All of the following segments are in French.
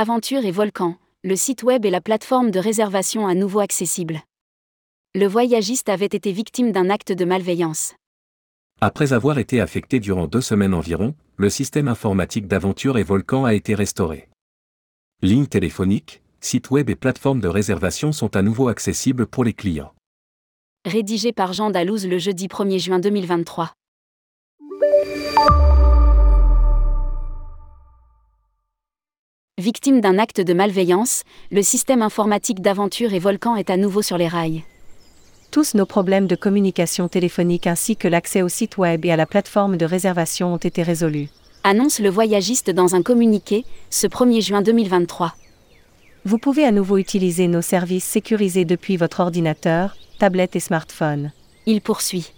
Aventure et Volcan, le site web et la plateforme de réservation à nouveau accessibles. Le voyagiste avait été victime d'un acte de malveillance. Après avoir été affecté durant deux semaines environ, le système informatique d'Aventure et Volcan a été restauré. Lignes téléphoniques, sites web et plateformes de réservation sont à nouveau accessibles pour les clients. Rédigé par Jean Dalouse le jeudi 1er juin 2023. Victime d'un acte de malveillance, le système informatique d'Aventure et Volcan est à nouveau sur les rails. Tous nos problèmes de communication téléphonique ainsi que l'accès au site web et à la plateforme de réservation ont été résolus. Annonce le voyagiste dans un communiqué, ce 1er juin 2023. Vous pouvez à nouveau utiliser nos services sécurisés depuis votre ordinateur, tablette et smartphone. Il poursuit.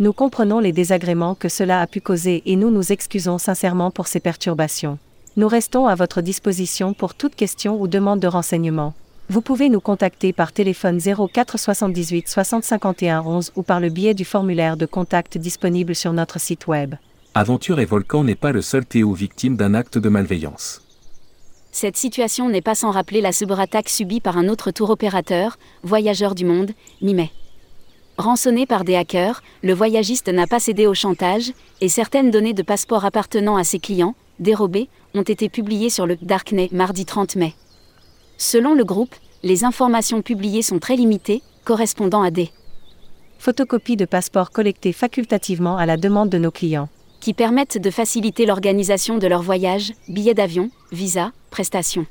Nous comprenons les désagréments que cela a pu causer et nous nous excusons sincèrement pour ces perturbations. Nous restons à votre disposition pour toute question ou demande de renseignement. Vous pouvez nous contacter par téléphone 04 78 60 51 11 ou par le biais du formulaire de contact disponible sur notre site web. Aventure et Volcan n'est pas le seul Théo victime d'un acte de malveillance. Cette situation n'est pas sans rappeler la cyberattaque subie par un autre tour opérateur, Voyageur du Monde, mi-mai. Rançonné par des hackers, le voyagiste n'a pas cédé au chantage, et certaines données de passeport appartenant à ses clients, dérobées, ont été publiées sur le Darknet mardi 30 mai. Selon le groupe, les informations publiées sont très limitées, correspondant à des Photocopies de passeports collectées facultativement à la demande de nos clients. qui permettent de faciliter l'organisation de leur voyage, billets d'avion, visa, prestations.